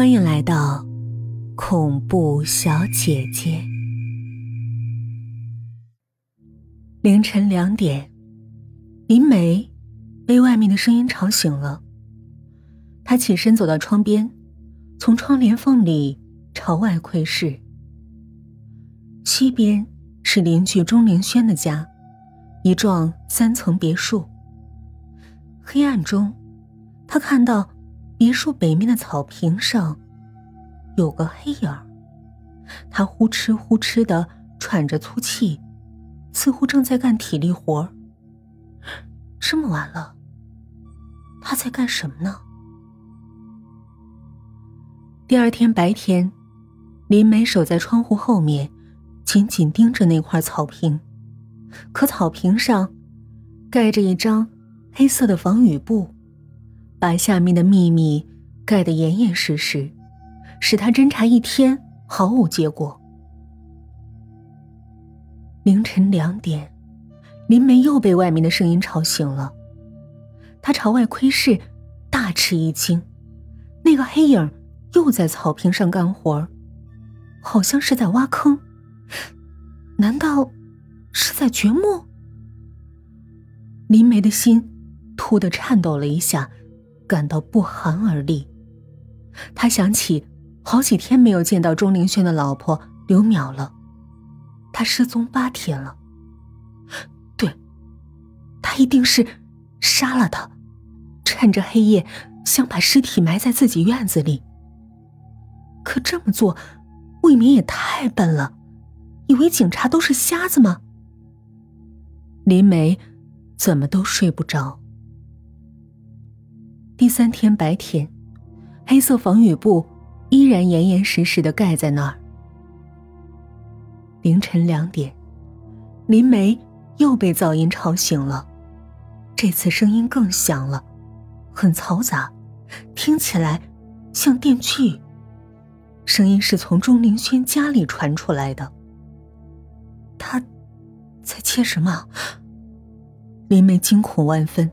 欢迎来到恐怖小姐姐。凌晨两点，林梅被外面的声音吵醒了。她起身走到窗边，从窗帘缝里朝外窥视。西边是邻居钟灵轩的家，一幢三层别墅。黑暗中，她看到。别墅北面的草坪上，有个黑影儿，他呼哧呼哧的喘着粗气，似乎正在干体力活。这么晚了，他在干什么呢？第二天白天，林梅守在窗户后面，紧紧盯着那块草坪，可草坪上盖着一张黑色的防雨布。把下面的秘密盖得严严实实，使他侦查一天毫无结果。凌晨两点，林梅又被外面的声音吵醒了。她朝外窥视，大吃一惊，那个黑影又在草坪上干活好像是在挖坑。难道是在掘墓？林梅的心突的颤抖了一下。感到不寒而栗，他想起好几天没有见到钟灵轩的老婆刘淼了，他失踪八天了。对，他一定是杀了他，趁着黑夜想把尸体埋在自己院子里。可这么做未免也太笨了，以为警察都是瞎子吗？林梅怎么都睡不着。第三天白天，黑色防雨布依然严严实实的盖在那儿。凌晨两点，林梅又被噪音吵醒了，这次声音更响了，很嘈杂，听起来像电锯。声音是从钟灵轩家里传出来的。他，在切什么？林梅惊恐万分。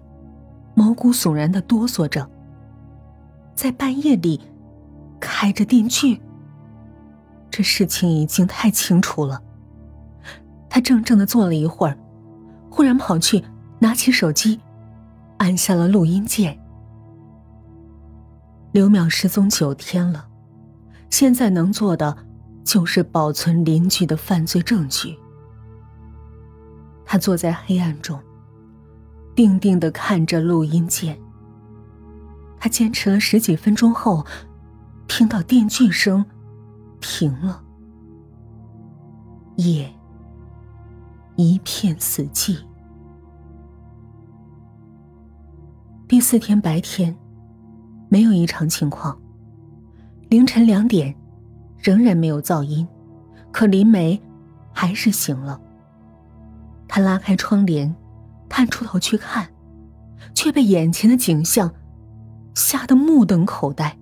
毛骨悚然的哆嗦着，在半夜里开着电锯。这事情已经太清楚了。他怔怔的坐了一会儿，忽然跑去拿起手机，按下了录音键。刘淼失踪九天了，现在能做的就是保存邻居的犯罪证据。他坐在黑暗中。定定的看着录音键。他坚持了十几分钟后，听到电锯声停了。夜一片死寂。第四天白天，没有异常情况。凌晨两点，仍然没有噪音，可林梅还是醒了。他拉开窗帘。探出头去看，却被眼前的景象吓得目瞪口呆。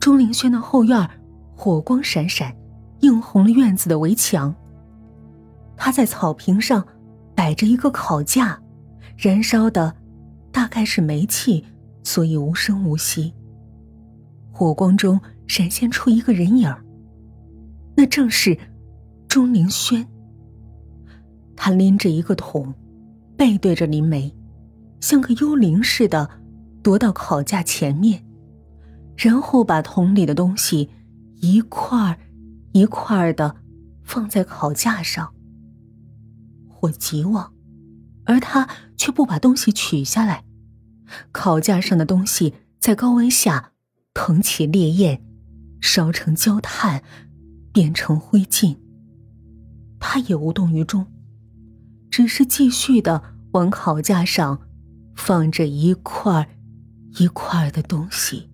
钟灵轩的后院火光闪闪，映红了院子的围墙。他在草坪上摆着一个烤架，燃烧的大概是煤气，所以无声无息。火光中闪现出一个人影那正是钟灵轩。他拎着一个桶。背对着林梅，像个幽灵似的踱到烤架前面，然后把桶里的东西一块儿一块儿的放在烤架上。火极旺，而他却不把东西取下来。烤架上的东西在高温下腾起烈焰，烧成焦炭，变成灰烬。他也无动于衷，只是继续的。往烤架上放着一块一块的东西，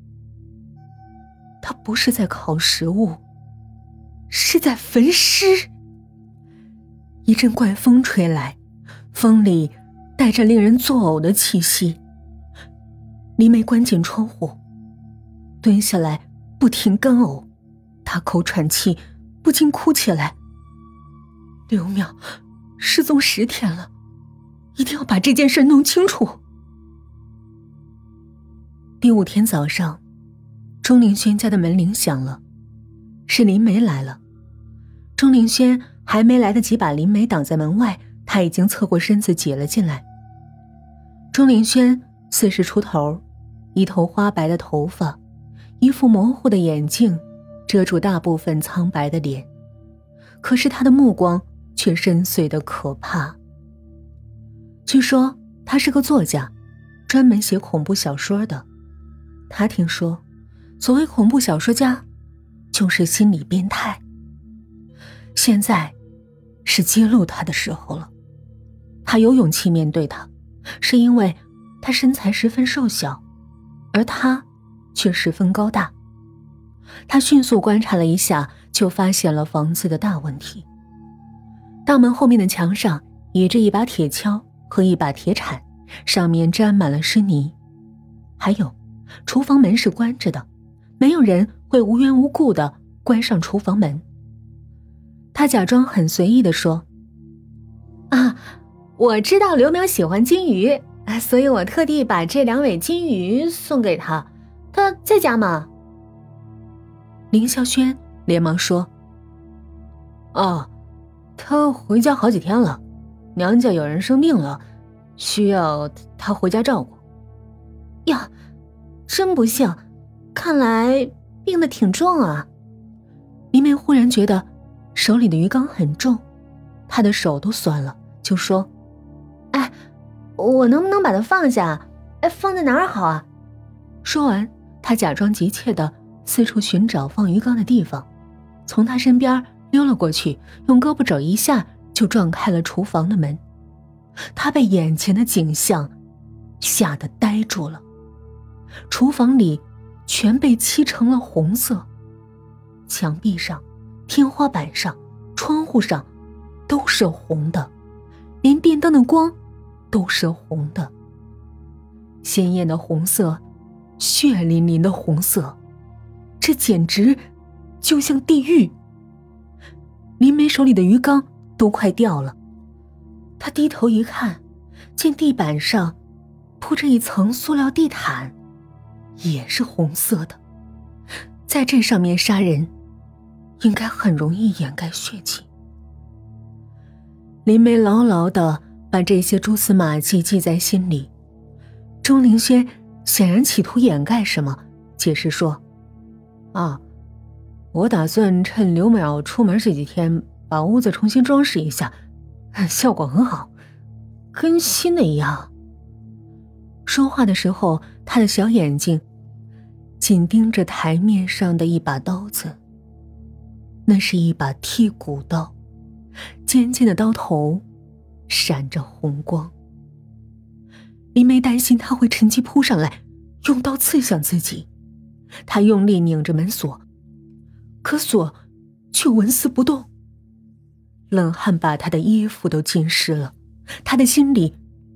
他不是在烤食物，是在焚尸。一阵怪风吹来，风里带着令人作呕的气息。林梅关紧窗户，蹲下来不停干呕，大口喘气，不禁哭起来。刘淼失踪十天了。一定要把这件事弄清楚。第五天早上，钟灵轩家的门铃响了，是林梅来了。钟灵轩还没来得及把林梅挡在门外，他已经侧过身子挤了进来。钟灵轩四十出头，一头花白的头发，一副模糊的眼镜，遮住大部分苍白的脸，可是他的目光却深邃的可怕。据说他是个作家，专门写恐怖小说的。他听说，所谓恐怖小说家，就是心理变态。现在，是揭露他的时候了。他有勇气面对他，是因为他身材十分瘦小，而他却十分高大。他迅速观察了一下，就发现了房子的大问题。大门后面的墙上倚着一把铁锹。和一把铁铲，上面沾满了湿泥。还有，厨房门是关着的，没有人会无缘无故的关上厨房门。他假装很随意的说：“啊，我知道刘淼喜欢金鱼，所以我特地把这两尾金鱼送给他。他在家吗？”林孝轩连忙说：“哦，他回家好几天了。”娘家有人生病了，需要他回家照顾。呀，真不幸，看来病得挺重啊。林梅忽然觉得手里的鱼缸很重，她的手都酸了，就说：“哎，我能不能把它放下？哎，放在哪儿好啊？”说完，她假装急切的四处寻找放鱼缸的地方，从他身边溜了过去，用胳膊肘一下。就撞开了厨房的门，他被眼前的景象吓得呆住了。厨房里全被漆成了红色，墙壁上、天花板上、窗户上都是红的，连电灯的光都是红的。鲜艳的红色，血淋淋的红色，这简直就像地狱。林梅手里的鱼缸。都快掉了，他低头一看，见地板上铺着一层塑料地毯，也是红色的。在这上面杀人，应该很容易掩盖血迹。林梅牢牢的把这些蛛丝马迹记在心里。钟灵轩显然企图掩盖什么，解释说：“啊，我打算趁刘淼出门这几天。”把屋子重新装饰一下，效果很好，跟新的一样。说话的时候，他的小眼睛紧盯着台面上的一把刀子。那是一把剔骨刀，尖尖的刀头闪着红光。林梅担心他会趁机扑上来，用刀刺向自己。他用力拧着门锁，可锁却纹丝不动。冷汗把他的衣服都浸湿了，他的心里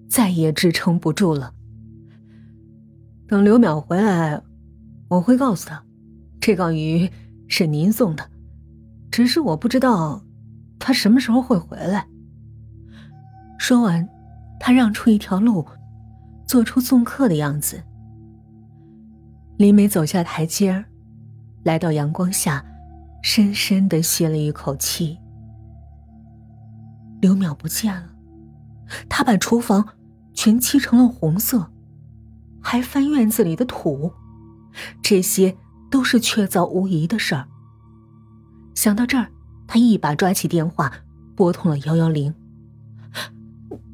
再也支撑不住了。等刘淼回来，我会告诉他，这缸鱼是您送的，只是我不知道他什么时候会回来。说完，他让出一条路，做出送客的样子。林梅走下台阶，来到阳光下，深深的吸了一口气。刘淼不见了，他把厨房全漆成了红色，还翻院子里的土，这些都是确凿无疑的事儿。想到这儿，他一把抓起电话，拨通了幺幺零。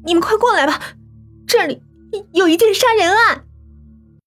你们快过来吧，这里有一件杀人案。